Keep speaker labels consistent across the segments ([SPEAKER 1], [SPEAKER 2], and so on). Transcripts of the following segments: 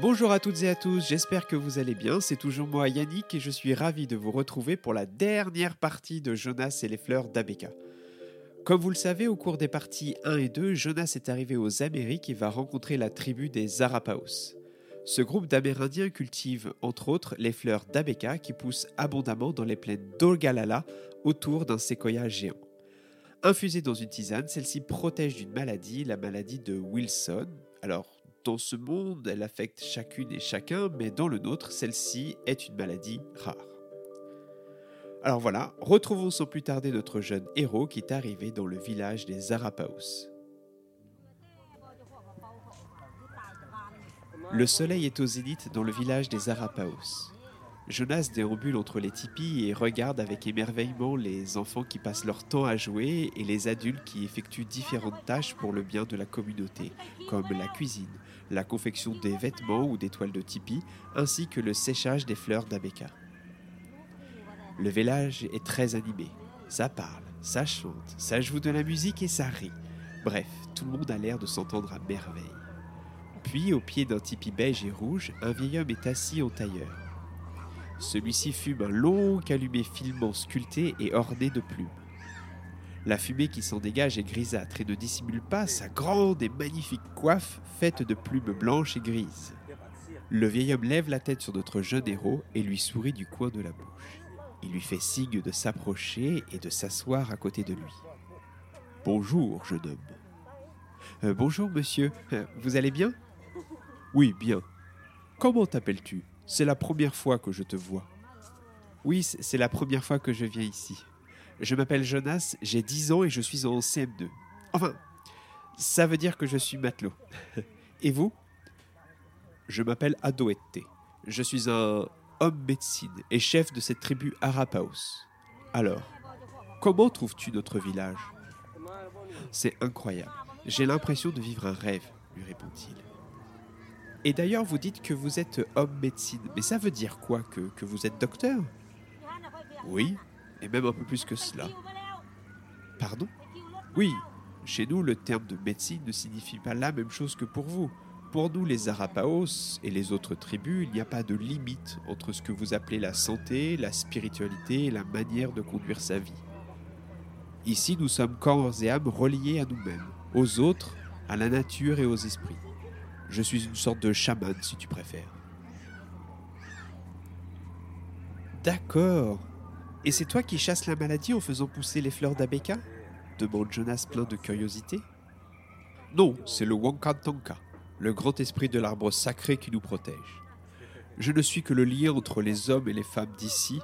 [SPEAKER 1] Bonjour à toutes et à tous, j'espère que vous allez bien. C'est toujours moi Yannick et je suis ravi de vous retrouver pour la dernière partie de Jonas et les fleurs d'Abeka. Comme vous le savez, au cours des parties 1 et 2, Jonas est arrivé aux Amériques et va rencontrer la tribu des Arapaos. Ce groupe d'Amérindiens cultive entre autres les fleurs d'Abeka qui poussent abondamment dans les plaines d'Olgalala autour d'un séquoia géant. Infusée dans une tisane, celle-ci protège d'une maladie, la maladie de Wilson. Alors, dans ce monde, elle affecte chacune et chacun, mais dans le nôtre, celle-ci est une maladie rare. Alors voilà, retrouvons sans plus tarder notre jeune héros qui est arrivé dans le village des Arapaos. Le soleil est au zénith dans le village des Arapaos. Jonas déambule entre les tipis et regarde avec émerveillement les enfants qui passent leur temps à jouer et les adultes qui effectuent différentes tâches pour le bien de la communauté, comme la cuisine, la confection des vêtements ou des toiles de tipi, ainsi que le séchage des fleurs d'Abeka. Le village est très animé. Ça parle, ça chante, ça joue de la musique et ça rit. Bref, tout le monde a l'air de s'entendre à merveille. Puis, au pied d'un tipi beige et rouge, un vieil homme est assis en tailleur. Celui-ci fume un long calumet filement sculpté et orné de plumes. La fumée qui s'en dégage est grisâtre et ne dissimule pas sa grande et magnifique coiffe faite de plumes blanches et grises. Le vieil homme lève la tête sur notre jeune héros et lui sourit du coin de la bouche. Il lui fait signe de s'approcher et de s'asseoir à côté de lui. Bonjour, jeune homme. Euh, bonjour, monsieur. Euh, vous allez bien? Oui, bien. Comment t'appelles-tu? C'est la première fois que je te vois. Oui, c'est la première fois que je viens ici. Je m'appelle Jonas, j'ai 10 ans et je suis en CM2. Enfin, ça veut dire que je suis matelot. et vous? Je m'appelle Adoette. Je suis un homme médecine et chef de cette tribu Arapaos. Alors, comment trouves-tu notre village? C'est incroyable. J'ai l'impression de vivre un rêve, lui répond-il. Et d'ailleurs, vous dites que vous êtes homme médecine, mais ça veut dire quoi que, vous êtes docteur? Oui, et même un peu plus que cela. Pardon? Oui, chez nous, le terme de médecine ne signifie pas la même chose que pour vous. Pour nous, les Arapaos et les autres tribus, il n'y a pas de limite entre ce que vous appelez la santé, la spiritualité et la manière de conduire sa vie. Ici, nous sommes corps et âme reliés à nous-mêmes, aux autres, à la nature et aux esprits. Je suis une sorte de chaman, si tu préfères. D'accord. Et c'est toi qui chasses la maladie en faisant pousser les fleurs d'Abeka? Demande Jonas plein de curiosité. Non, c'est le Wankantanka, le grand esprit de l'arbre sacré qui nous protège. Je ne suis que le lien entre les hommes et les femmes d'ici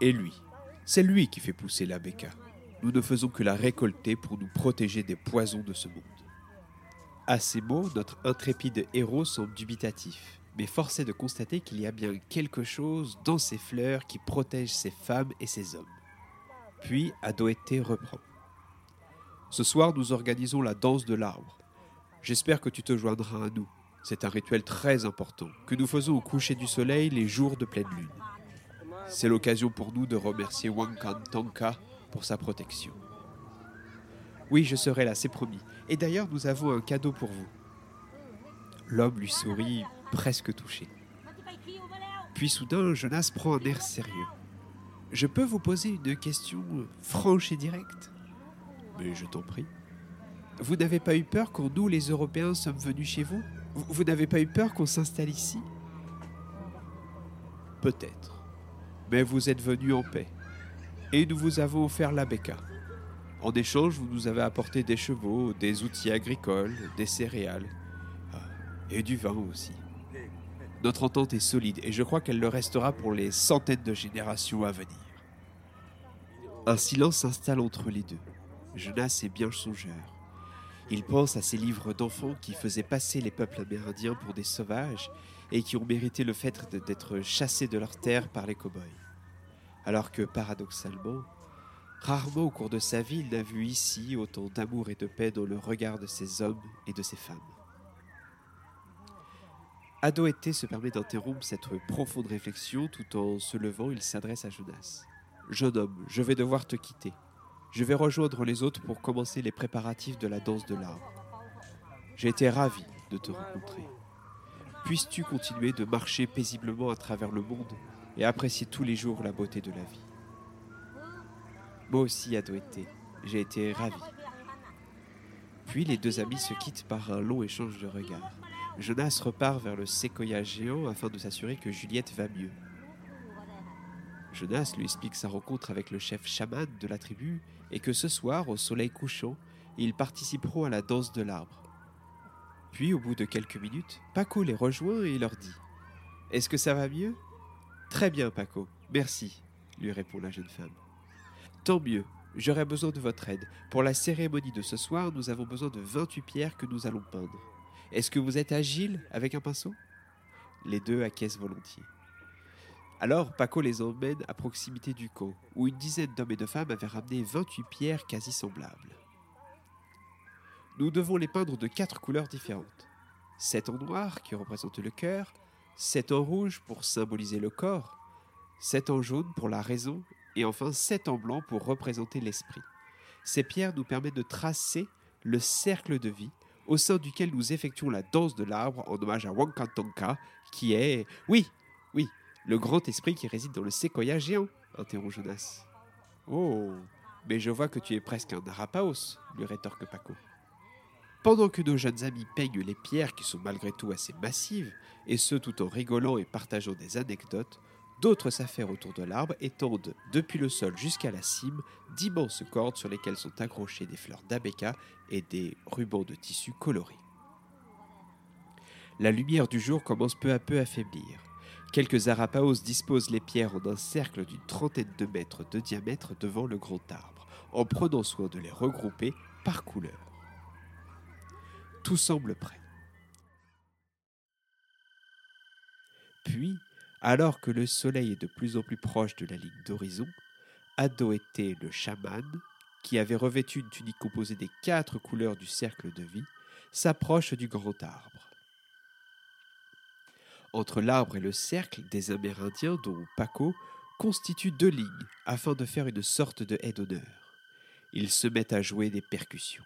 [SPEAKER 1] et lui. C'est lui qui fait pousser l'Abeka. Nous ne faisons que la récolter pour nous protéger des poisons de ce monde. À ces mots, notre intrépide héros semble dubitatif mais force est de constater qu'il y a bien quelque chose dans ces fleurs qui protège ces femmes et ces hommes. Puis Adoete reprend. Ce soir, nous organisons la danse de l'arbre. J'espère que tu te joindras à nous. C'est un rituel très important que nous faisons au coucher du soleil les jours de pleine lune. C'est l'occasion pour nous de remercier Wankan Tanka pour sa protection. Oui, je serai là, c'est promis. Et d'ailleurs, nous avons un cadeau pour vous. L'homme lui sourit presque touché. Puis soudain, Jonas prend un air sérieux. Je peux vous poser une question franche et directe? Mais je t'en prie. Vous n'avez pas eu peur quand nous, les Européens, sommes venus chez vous? Vous, n'avez pas eu peur qu'on s'installe ici? Peut-être. Mais vous êtes venus en paix. Et nous vous avons offert la Becca. En échange, vous nous avez apporté des chevaux, des outils agricoles, des céréales. Ah, et du vin aussi. Notre entente est solide et je crois qu'elle le restera pour les centaines de générations à venir. Un silence s'installe entre les deux. Jonas est bien songeur. Il pense à ces livres d'enfants qui faisaient passer les peuples amérindiens pour des sauvages et qui ont mérité le fait d'être chassés de leurs terres par les cow-boys. Alors que, paradoxalement, rarement au cours de sa vie, il n'a vu ici autant d'amour et de paix dans le regard de ces hommes et de ces femmes. Adoete se permet d'interrompre cette profonde réflexion tout en se levant, il s'adresse à Jonas. Jeune homme, je vais devoir te quitter. Je vais rejoindre les autres pour commencer les préparatifs de la danse de l'arbre. J'ai été ravi de te rencontrer. puisses-tu continuer de marcher paisiblement à travers le monde et apprécier tous les jours la beauté de la vie? Moi aussi, Adoété, j'ai été ravi. Puis les deux amis se quittent par un long échange de regards. Jonas repart vers le séquoia géant afin de s'assurer que Juliette va mieux. Jonas lui explique sa rencontre avec le chef chaman de la tribu et que ce soir, au soleil couchant, ils participeront à la danse de l'arbre. Puis, au bout de quelques minutes, Paco les rejoint et leur dit Est-ce que ça va mieux Très bien, Paco, merci, lui répond la jeune femme. Tant mieux, j'aurai besoin de votre aide. Pour la cérémonie de ce soir, nous avons besoin de 28 pierres que nous allons peindre. Est-ce que vous êtes agile avec un pinceau? Les deux acquiescent volontiers. Alors Paco les emmène à proximité du camp, où une dizaine d'hommes et de femmes avaient ramené 28 pierres quasi semblables. Nous devons les peindre de quatre couleurs différentes. 7 en noir qui représente le cœur, 7 en rouge pour symboliser le corps, 7 en jaune pour la raison et enfin 7 en blanc pour représenter l'esprit. Ces pierres nous permettent de tracer le cercle de vie au sein duquel nous effectuons la danse de l'arbre en hommage à Wankantonka, qui est, oui, oui, le grand esprit qui réside dans le séquoia géant, interrompt Jonas. Oh, mais je vois que tu es presque un Arapaos, lui rétorque Paco. Pendant que nos jeunes amis peignent les pierres qui sont malgré tout assez massives, et ce tout en rigolant et partageant des anecdotes, d'autres s'affairent autour de l'arbre et tendent, depuis le sol jusqu'à la cime, d'immenses cordes sur lesquelles sont accrochées des fleurs d'abeca et des rubans de tissu colorés. La lumière du jour commence peu à peu à faiblir. Quelques arapaos disposent les pierres en un cercle d'une trentaine de mètres de diamètre devant le grand arbre, en prenant soin de les regrouper par couleur. Tout semble prêt. Puis, alors que le soleil est de plus en plus proche de la ligne d'horizon, Adoété le chaman, qui avait revêtu une tunique composée des quatre couleurs du cercle de vie, s'approche du grand arbre. Entre l'arbre et le cercle, des Amérindiens, dont Paco, constituent deux lignes afin de faire une sorte de haie d'honneur. Ils se mettent à jouer des percussions.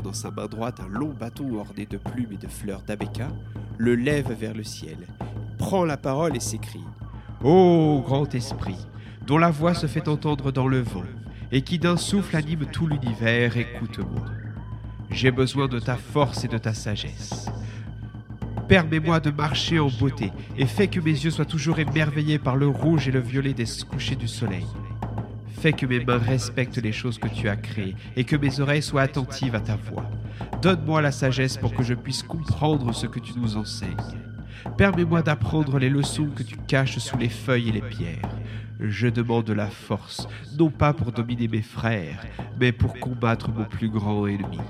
[SPEAKER 1] Dans sa main droite un long bâton orné de plumes et de fleurs d'abeca, le lève vers le ciel, prend la parole et s'écrie Ô grand esprit, dont la voix se fait entendre dans le vent, et qui d'un souffle anime tout l'univers, écoute-moi. J'ai besoin de ta force et de ta sagesse. Permets-moi de marcher en beauté, et fais que mes yeux soient toujours émerveillés par le rouge et le violet des couchers du soleil. Fais que mes mains respectent les choses que tu as créées et que mes oreilles soient attentives à ta voix. Donne-moi la sagesse pour que je puisse comprendre ce que tu nous enseignes. Permets-moi d'apprendre les leçons que tu caches sous les feuilles et les pierres. Je demande la force, non pas pour dominer mes frères, mais pour combattre mon plus grand ennemi,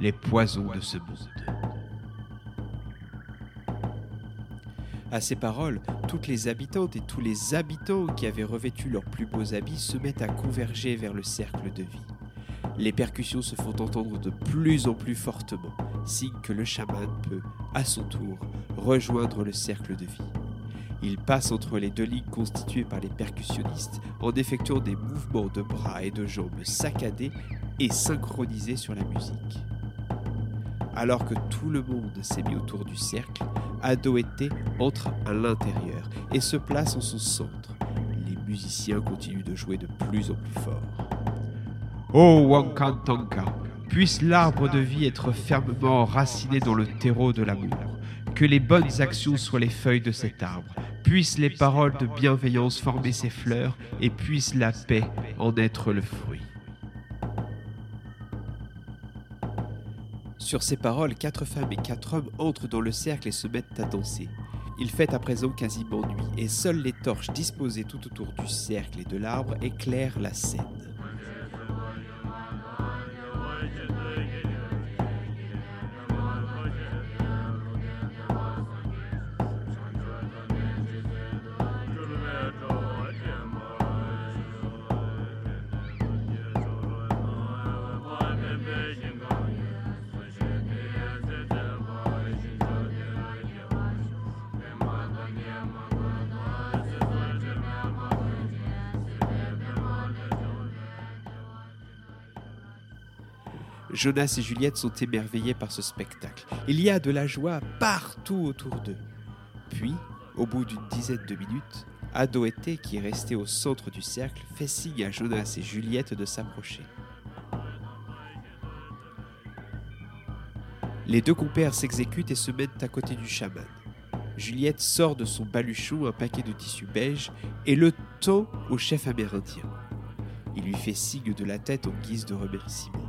[SPEAKER 1] les poisons de ce monde. À ces paroles, toutes les habitantes et tous les habitants qui avaient revêtu leurs plus beaux habits se mettent à converger vers le cercle de vie. Les percussions se font entendre de plus en plus fortement, signe que le chaman peut, à son tour, rejoindre le cercle de vie. Il passe entre les deux lignes constituées par les percussionnistes en effectuant des mouvements de bras et de jambes saccadés et synchronisés sur la musique. Alors que tout le monde s'est mis autour du cercle, Adoété entre à l'intérieur et se place en son centre. Les musiciens continuent de jouer de plus en plus fort. Ô Wankantanka, puisse l'arbre de vie être fermement enraciné dans le terreau de l'amour. Que les bonnes actions soient les feuilles de cet arbre. Puissent les paroles de bienveillance former ses fleurs et puisse la paix en être le fruit. Sur ces paroles, quatre femmes et quatre hommes entrent dans le cercle et se mettent à danser. Il fait à présent quasiment nuit, et seules les torches disposées tout autour du cercle et de l'arbre éclairent la scène. Jonas et Juliette sont émerveillés par ce spectacle. Il y a de la joie partout autour d'eux. Puis, au bout d'une dizaine de minutes, Adoété, qui est resté au centre du cercle, fait signe à Jonas et Juliette de s'approcher. Les deux compères s'exécutent et se mettent à côté du chaman. Juliette sort de son baluchon un paquet de tissu beige et le tend au chef amérindien. Il lui fait signe de la tête en guise de remerciement.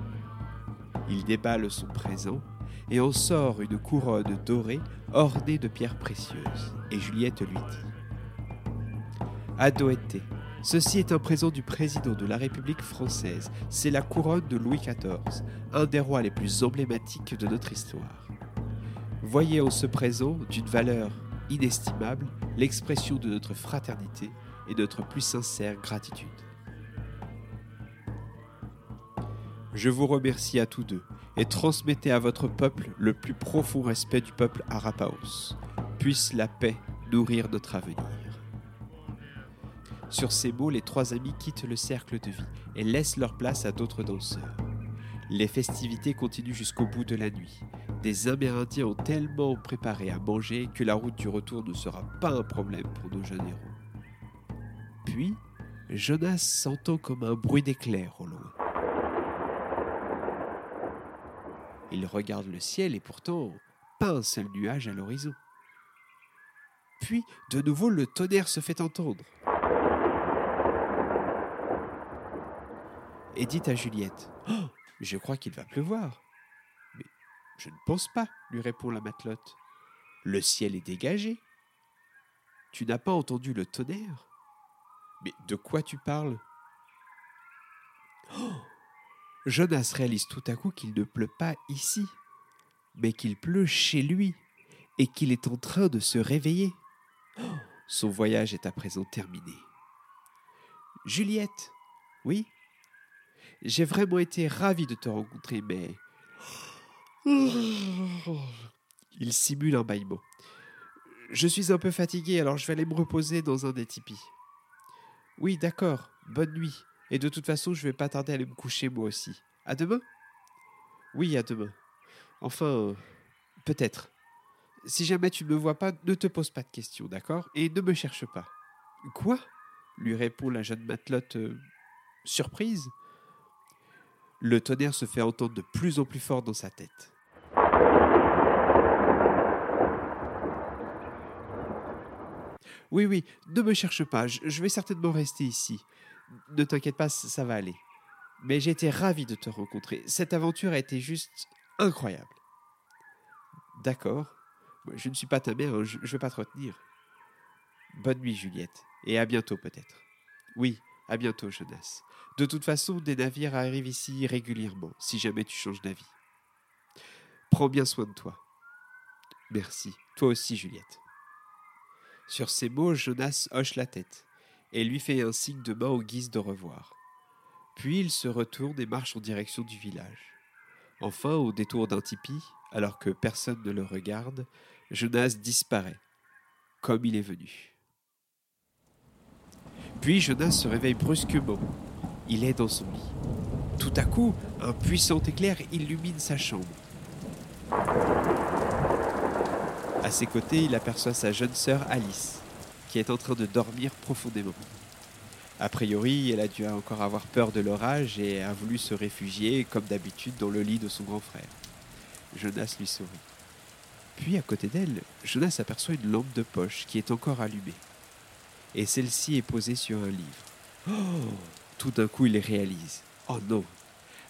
[SPEAKER 1] Il déballe son présent et en sort une couronne dorée ornée de pierres précieuses. Et Juliette lui dit Adoété, ceci est un présent du président de la République française. C'est la couronne de Louis XIV, un des rois les plus emblématiques de notre histoire. Voyez en ce présent, d'une valeur inestimable, l'expression de notre fraternité et notre plus sincère gratitude. Je vous remercie à tous deux et transmettez à votre peuple le plus profond respect du peuple Arapaos. Puisse la paix nourrir notre avenir. Sur ces mots, les trois amis quittent le cercle de vie et laissent leur place à d'autres danseurs. Les festivités continuent jusqu'au bout de la nuit. Des Amérindiens ont tellement préparé à manger que la route du retour ne sera pas un problème pour nos jeunes héros. Puis, Jonas s'entend comme un bruit d'éclairs au loin. Il regarde le ciel et pourtant pas un nuage à l'horizon. Puis, de nouveau, le tonnerre se fait entendre. Et dit à Juliette oh, Je crois qu'il va pleuvoir. Mais je ne pense pas, lui répond la matelote. Le ciel est dégagé. Tu n'as pas entendu le tonnerre Mais de quoi tu parles? Jonas réalise tout à coup qu'il ne pleut pas ici, mais qu'il pleut chez lui, et qu'il est en train de se réveiller. Son voyage est à présent terminé. Juliette, oui? J'ai vraiment été ravi de te rencontrer, mais... Il simule un bâillement. Je suis un peu fatigué, alors je vais aller me reposer dans un des tipis. Oui, d'accord, bonne nuit. Et de toute façon, je vais pas tarder à aller me coucher moi aussi. À demain Oui, à demain. Enfin, euh, peut-être. Si jamais tu ne me vois pas, ne te pose pas de questions, d'accord? Et ne me cherche pas. Quoi? lui répond la jeune matelote, euh, surprise. Le tonnerre se fait entendre de plus en plus fort dans sa tête. Oui, oui, ne me cherche pas, je vais certainement rester ici. Ne t'inquiète pas, ça va aller. Mais été ravi de te rencontrer. Cette aventure a été juste incroyable. D'accord. Je ne suis pas ta mère, je ne vais pas te retenir. Bonne nuit, Juliette. Et à bientôt, peut-être. Oui, à bientôt, Jonas. De toute façon, des navires arrivent ici régulièrement, si jamais tu changes d'avis. Prends bien soin de toi. Merci. Toi aussi, Juliette. Sur ces mots, Jonas hoche la tête et lui fait un signe de main en guise de revoir. Puis il se retourne et marche en direction du village. Enfin, au détour d'un tipi, alors que personne ne le regarde, Jonas disparaît, comme il est venu. Puis Jonas se réveille brusquement. Il est dans son lit. Tout à coup, un puissant éclair illumine sa chambre. À ses côtés, il aperçoit sa jeune sœur Alice, est en train de dormir profondément. A priori, elle a dû encore avoir peur de l'orage et a voulu se réfugier, comme d'habitude, dans le lit de son grand frère. Jonas lui sourit. Puis, à côté d'elle, Jonas aperçoit une lampe de poche qui est encore allumée. Et celle-ci est posée sur un livre. Oh Tout d'un coup, il réalise. Oh non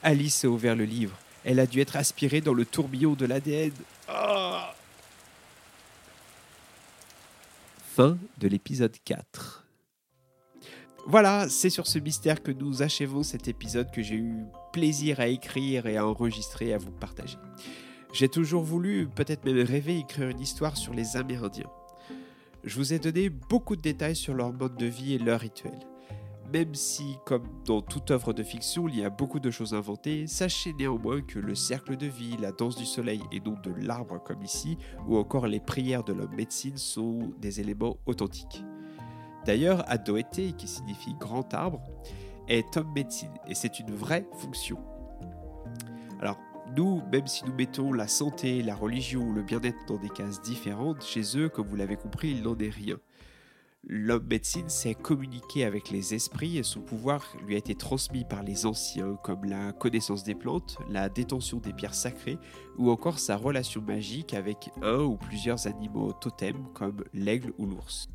[SPEAKER 1] Alice a ouvert le livre. Elle a dû être aspirée dans le tourbillon de l'ADN. Ah Fin de l'épisode 4. Voilà, c'est sur ce mystère que nous achevons cet épisode que j'ai eu plaisir à écrire et à enregistrer et à vous partager. J'ai toujours voulu, peut-être même rêvé, écrire une histoire sur les Amérindiens. Je vous ai donné beaucoup de détails sur leur mode de vie et leur rituel. Même si, comme dans toute œuvre de fiction, il y a beaucoup de choses inventées, sachez néanmoins que le cercle de vie, la danse du soleil et non de l'arbre comme ici, ou encore les prières de l'homme médecine sont des éléments authentiques. D'ailleurs, Adoete, qui signifie grand arbre, est homme médecine et c'est une vraie fonction. Alors, Nous, même si nous mettons la santé, la religion ou le bien-être dans des cases différentes, chez eux, comme vous l'avez compris, il n'en est rien. L'homme médecine sait communiquer avec les esprits et son pouvoir lui a été transmis par les anciens, comme la connaissance des plantes, la détention des pierres sacrées ou encore sa relation magique avec un ou plusieurs animaux totems comme l'aigle ou l'ours.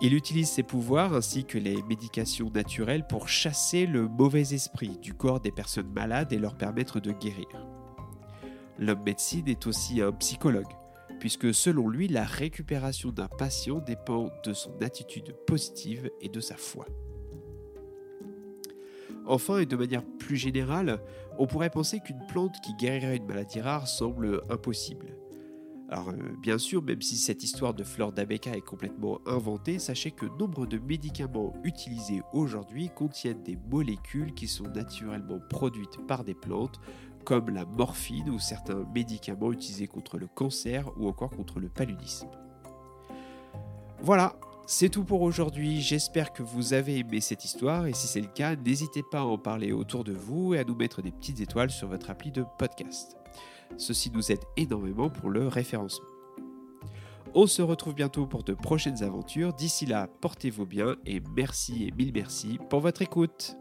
[SPEAKER 1] Il utilise ses pouvoirs ainsi que les médications naturelles pour chasser le mauvais esprit du corps des personnes malades et leur permettre de guérir. L'homme médecine est aussi un psychologue, puisque selon lui, la récupération d'un patient dépend de son attitude positive et de sa foi. Enfin, et de manière plus générale, on pourrait penser qu'une plante qui guérirait une maladie rare semble impossible. Alors euh, bien sûr, même si cette histoire de fleur d'abeca est complètement inventée, sachez que nombre de médicaments utilisés aujourd'hui contiennent des molécules qui sont naturellement produites par des plantes, comme la morphine ou certains médicaments utilisés contre le cancer ou encore contre le paludisme. Voilà, c'est tout pour aujourd'hui, j'espère que vous avez aimé cette histoire et si c'est le cas, n'hésitez pas à en parler autour de vous et à nous mettre des petites étoiles sur votre appli de podcast. Ceci nous aide énormément pour le référencement. On se retrouve bientôt pour de prochaines aventures. D'ici là, portez-vous bien et merci et mille merci pour votre écoute.